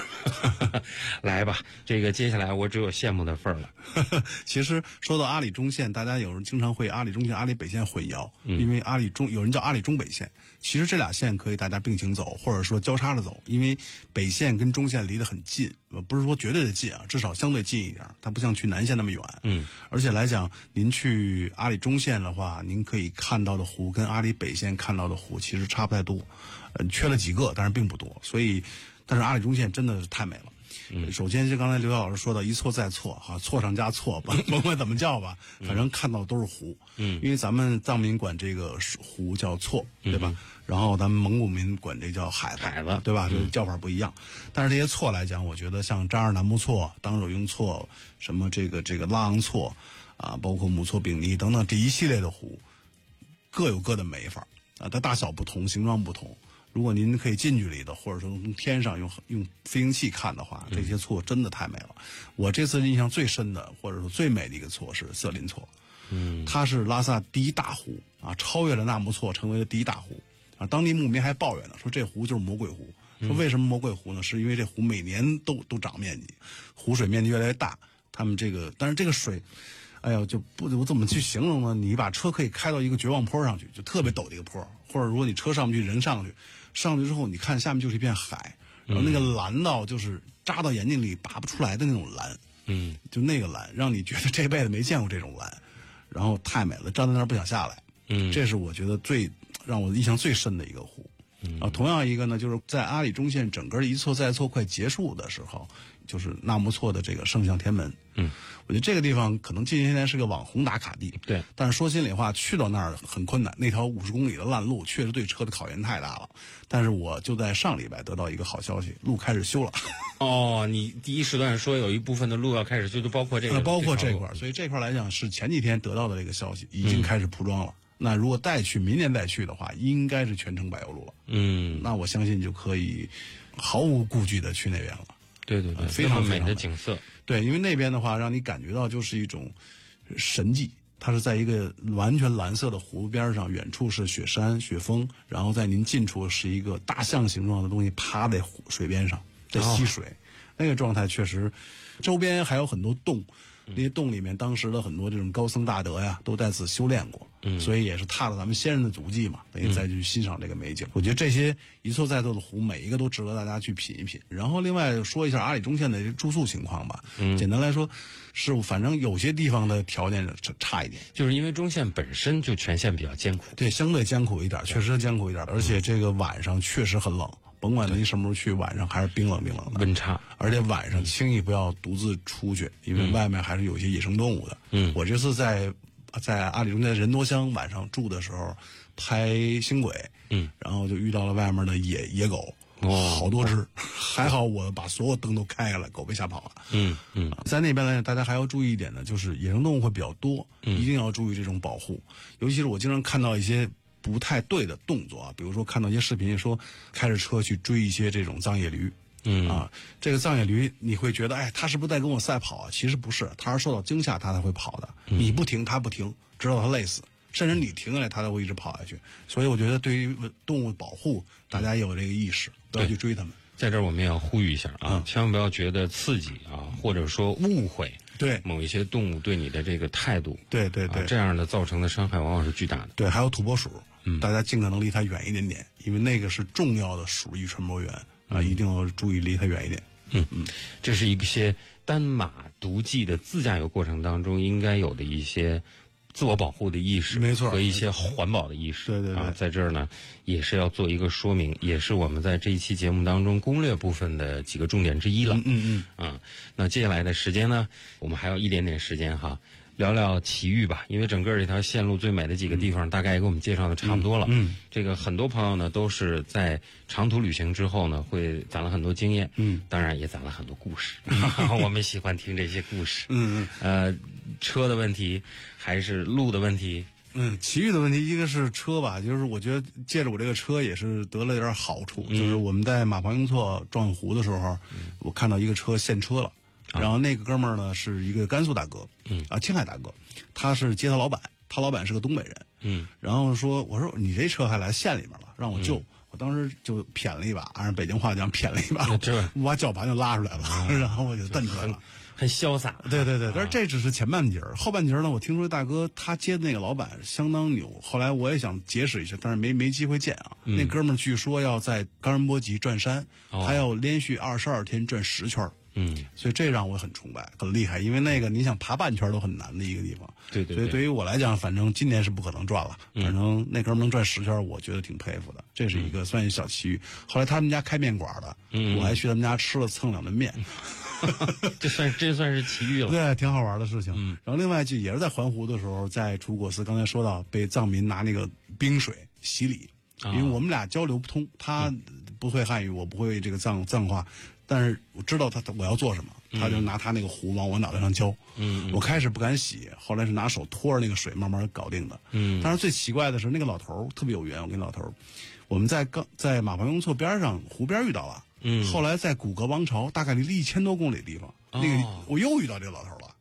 (laughs) 来吧，这个接下来我只有羡慕的份儿了。(laughs) 其实说到阿里中线，大家有人经常会阿里中线、阿里北线混淆，因为阿里中有人叫阿里中北线，其实这俩线可以大家并行走，或者说交叉着走，因为北线跟中线离得很近，呃不是说绝对的近啊，至少相对近一点，它不像去南线那么远。嗯，而且来讲，您去阿里中线的话，您可以看到的湖跟阿里北线看到的湖其实差不太多，呃，缺了几个，但是并不多。所以，但是阿里中线真的是太美了。嗯，首先就刚才刘晓老师说的，一错再错，哈，错上加错，甭甭管怎么叫吧，反正看到的都是湖。嗯，因为咱们藏民管这个湖叫错，对吧？然后咱们蒙古民管这叫海子，海子对吧？就是叫法不一样。但是这些错来讲，我觉得像扎尔南木错、当惹雍错、什么这个这个拉昂错，啊，包括姆错丙尼等等这一系列的湖，各有各的美法啊，它大小不同，形状不同。如果您可以近距离的，或者说从天上用用飞行器看的话，这些错真的太美了。我这次印象最深的，或者说最美的一个错是色林错，嗯，它是拉萨第一大湖啊，超越了纳木错，成为了第一大湖啊。当地牧民还抱怨呢，说这湖就是魔鬼湖。说为什么魔鬼湖呢？是因为这湖每年都都涨面积，湖水面积越来越大。他们这个，但是这个水，哎呀，就不我怎么去形容呢？你把车可以开到一个绝望坡上去，就特别陡的一个坡，或者如果你车上不去，人上去，上去之后，你看下面就是一片海，然后那个蓝到就是扎到眼睛里拔不出来的那种蓝，嗯，就那个蓝，让你觉得这辈子没见过这种蓝，然后太美了，站在那儿不想下来。嗯这是我觉得最让我印象最深的一个湖。啊，同样一个呢，就是在阿里中线整个一错再错快结束的时候，就是纳木错的这个圣象天门。嗯，我觉得这个地方可能近些年是个网红打卡地。对，但是说心里话，去到那儿很困难，那条五十公里的烂路确实对车的考验太大了。但是我就在上礼拜得到一个好消息，路开始修了。(laughs) 哦，你第一时段说有一部分的路要开始修，就包括这个，呃，包括这块儿，所以这块儿来讲是前几天得到的这个消息，已经开始铺装了。那如果再去明年再去的话，应该是全程柏油路了。嗯，那我相信就可以毫无顾忌的去那边了。对对对，呃非常美非常美的景色，对，因为那边的话，让你感觉到就是一种神迹。它是在一个完全蓝色的湖边上，远处是雪山、雪峰，然后在您近处是一个大象形状的东西趴在湖水边上，在吸水。那个状态确实，周边还有很多洞，那些洞里面当时的很多这种高僧大德呀，都在此修炼过，嗯所以也是踏了咱们先人的足迹嘛，等于再去欣赏这个美景。我觉得这些一错再错的湖，每一个都值得大家去品一品。然后另外说一下阿里中线的住宿情况吧，嗯简单来说，是反正有些地方的条件差差一点。就是因为中线本身就全线比较艰苦，对，相对艰苦一点，确实艰苦一点，而且这个晚上确实很冷，甭管您什么时候去，晚上还是冰冷冰冷的。温差。而且晚上轻易不要独自出去，因为外面还是有一些野生动物的。嗯我这次在在阿里中间人多乡晚上住的时候拍星轨，嗯，然后就遇到了外面的野野狗，哦好多只，(laughs) 还好我把所有灯都开开了，狗被吓跑了。嗯嗯在那边呢，大家还要注意一点呢，就是野生动物会比较多，一定要注意这种保护。尤其是我经常看到一些不太对的动作啊，比如说看到一些视频说开着车去追一些这种藏野驴。嗯啊，这个藏野驴你会觉得，哎，它是不是在跟我赛跑啊？其实不是，它是受到惊吓，它才会跑的。你不停，它不停，直到它累死，甚至你停下来，它才会一直跑下去。所以我觉得，对于动物保护，大家也有这个意识，不要去追它们。在这儿我们也要呼吁一下啊，千万不要觉得刺激啊，或者说误会对某一些动物对你的这个态度，对对对啊，这样的造成的伤害往往是巨大的。对，还有土拨鼠，大家尽可能离它远一点点，因为那个是重要的鼠疫传播源啊，一定要注意离它远一点。嗯。嗯。这是一些单马独骑的自驾游过程当中应该有的一些自我保护的意识，没错和一些环保的意识。对对对。啊，在这儿呢，也是要做一个说明，也是我们在这一期节目当中攻略部分的几个重点之一了。嗯嗯，啊，那接下来的时间呢，我们还有一点点时间哈，聊聊奇遇吧。因为整个这条线路最美的几个地方，大概也给我们介绍的差不多了。嗯，这个很多朋友呢都是在长途旅行之后呢，会攒了很多经验。嗯，当然也攒了很多故事。(laughs) (laughs) 我们喜欢听这些故事。嗯嗯呃，车的问题还是路的问题。嗯，奇遇的问题，一个是车吧，就是我觉得借着我这个车也是得了点好处，就是我们在马旁雍错撞湖的时候，我看到一个车现车了，然后那个哥们儿呢是一个甘肃大哥，嗯。啊，青海大哥，他是接他老板，他老板是个东北人，嗯。然后说我说你这车还来县里面了，让我救。我当时就谝了一把，按北京话讲谝了一把 (laughs) 我把绞盘就拉出来了，(laughs) 然后我就蹬出来了。很潇洒。对对对，但是这只是前半截儿，后半截儿呢，我听说大哥他接的那个老板相当牛，后来我也想结识一下，但是没没机会见啊。那哥们儿据说要在冈仁波齐转山，哦。他要连续二十二天转十圈儿嗯，所以这让我很崇拜，很厉害，因为那个你想爬半圈都很难的一个地方。对对对所以对于我来讲，反正今年是不可能转了，反正那哥们能转十圈，我觉得挺佩服的。这是一个算一小奇遇。后来他们家开面馆的，我还去他们家吃了蹭两顿面。(laughs) (laughs) 这算这算是奇遇了。对，挺好玩的事情。嗯然后另外就也是在环湖的时候，在楚果寺，刚才说到被藏民拿那个冰水洗礼，啊因为我们俩交流不通，他不会汉语，我不会这个藏藏话，但是我知道他他我要做什么，他就拿他那个壶往我脑袋上浇。嗯我开始不敢洗，后来是拿手托着那个水慢慢搞定的。嗯但是最奇怪的是那个老头儿特别有缘，我跟老头儿，我们在刚在马旁雍错边上湖边遇到了。嗯后来在古格王朝，大概离了一千多公里的地方，那个哦我又遇到这个老头了。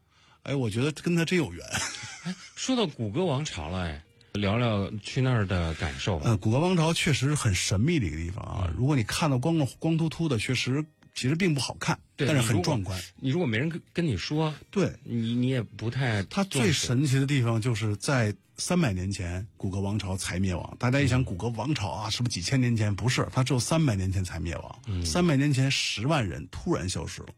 哎，我觉得跟他真有缘。说到古格王朝了，哎，聊聊去那儿的感受。呃，古格王朝确实很神秘的一个地方啊。如果你看到光光秃秃的，确实其实并不好看，但是很壮观。你如果没人跟跟你说，对，你你也不太它最神奇的地方就是在三百年前，古格王朝才灭亡。大家一想，古格王朝啊，是不是几千年前？不是，它只有三百年前才灭亡。三百年前，十万人突然消失了，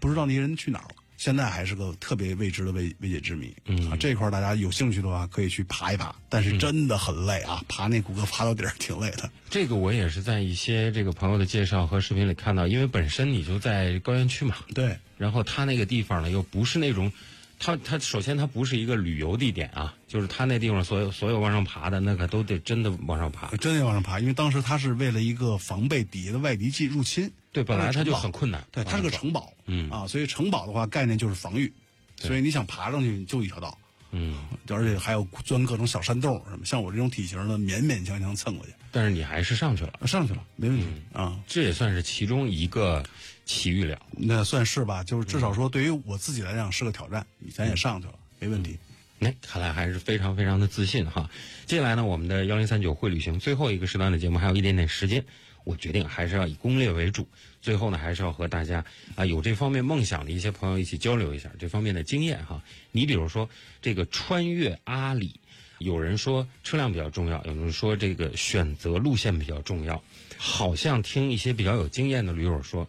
不知道那些人去哪儿了。现在还是个特别未知的未未解之谜。嗯。啊，这块儿大家有兴趣的话，可以去爬一爬，但是真的很累啊，爬那谷歌爬到底儿挺累的。这个我也是在一些这个朋友的介绍和视频里看到，因为本身你就在高原区嘛，对，然后它那个地方呢又不是那种，它它首先它不是一个旅游地点啊，就是它那地方所有所有往上爬的那可都得真的往上爬。真的往上爬，因为当时它是为了一个防备底下的外敌进入侵。对，本来它就很困难。对，它是个城堡，嗯啊，所以城堡的话概念就是防御，所以你想爬上去就一条道，嗯，而且还有钻各种小山洞什么，像我这种体型的，勉勉强强蹭过去，但是你还是上去了，上去了没问题、嗯啊，这也算是其中一个奇遇了。那算是吧，就是至少说对于我自己来讲是个挑战，咱也上去了，没问题。哎，看来还是非常非常的自信哈。接下来呢，我们的幺零三九会旅行最后一个时段的节目还有一点点时间，我决定还是要以攻略为主。最后呢，还是要和大家啊有这方面梦想的一些朋友一起交流一下这方面的经验哈。你比如说这个穿越阿里，有人说车辆比较重要，有人说这个选择路线比较重要，好像听一些比较有经验的驴友说，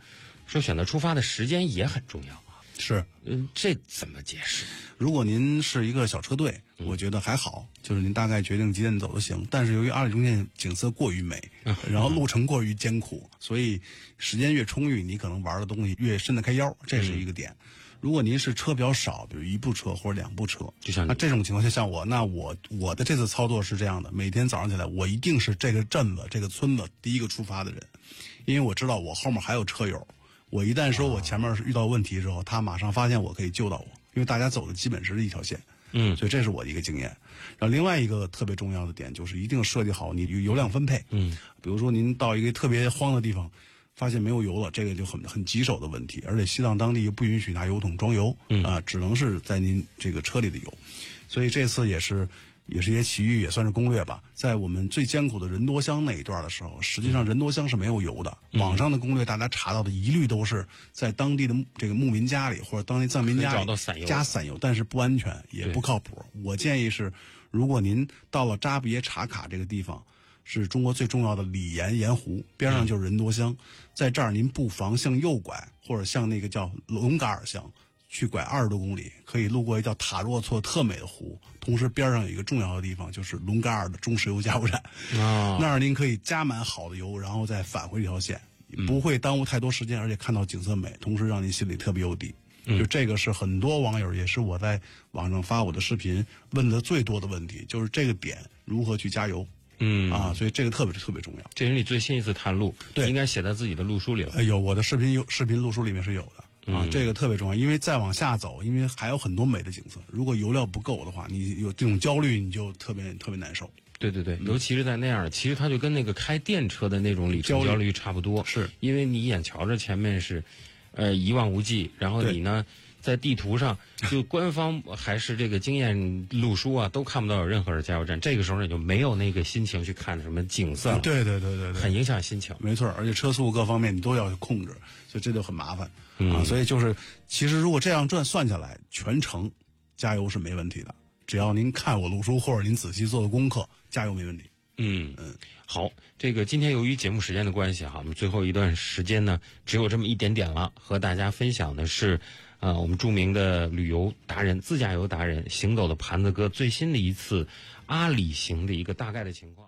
说选择出发的时间也很重要啊。是，嗯，这怎么解释？如果您是一个小车队，我觉得还好，就是您大概决定几点走就行。但是由于阿里中线景色过于美，然后路程过于艰苦，所以时间越充裕，你可能玩的东西越伸得开腰，这是一个点。如果您是车比较少，比如一部车或者两部车，就像那这种情况下，像我，那我我的这次操作是这样的：每天早上起来，我一定是这个镇子、这个村子第一个出发的人，因为我知道我后面还有车友。我一旦说我前面是遇到问题之后，他马上发现我可以救到我，因为大家走的基本是一条线。嗯所以这是我的一个经验。然后另外一个特别重要的点就是一定设计好你油油量分配。嗯，比如说您到一个特别荒的地方，发现没有油了，这个就很很棘手的问题。而且西藏当地又不允许拿油桶装油，嗯啊，只能是在您这个车里的油。所以这次也是也是一些奇遇，也算是攻略吧。在我们最艰苦的人多乡那一段的时候，实际上人多乡是没有油的。嗯网上的攻略大家查到的一律都是在当地的这个牧民家里或者当地藏民家里加散油，但是不安全也不靠谱。我建议是，如果您到了扎别查卡这个地方，是中国最重要的里盐盐湖，边上就是人多乡，在这儿您不妨向右拐，或者向那个叫龙嘎尔乡。去拐二十多公里，可以路过一叫塔若措特美的湖，同时边上有一个重要的地方，就是龙嘎尔的中石油加油站。啊，(laughs) 那儿您可以加满好的油，然后再返回这条线，嗯不会耽误太多时间，而且看到景色美，同时让您心里特别有底。嗯就这个是很多网友，也是我在网上发我的视频问的最多的问题，就是这个点如何去加油嗯啊？所以这个特别特别重要。这是你最新一次探路，对应该写在自己的路书里了。哎有我的视频有视频路书里面是有的啊，嗯。这个特别重要，因为再往下走，因为还有很多美的景色，如果油料不够的话，你有这种焦虑，你就特别特别难受。对对对，尤其是在那样，其实它就跟那个开电车的那种里程焦虑差不多，是。因为你眼瞧着前面是，呃，一望无际，然后你呢，在地图上，就官方还是这个经验路书啊，都看不到有任何的加油站，这个时候你就没有那个心情去看什么景色了，对对对对对，很影响心情。没错，而且车速各方面你都要控制，所以这就很麻烦、嗯啊。所以就是，其实如果这样转算下来，全程加油是没问题的，只要您看我录书或者您仔细做的功课，加油没问题。嗯嗯，好，这个今天由于节目时间的关系哈，我们最后一段时间呢，只有这么一点点了，和大家分享的是，啊，我们著名的旅游达人、自驾游达人、行走的盘子哥最新的一次阿里行的一个大概的情况。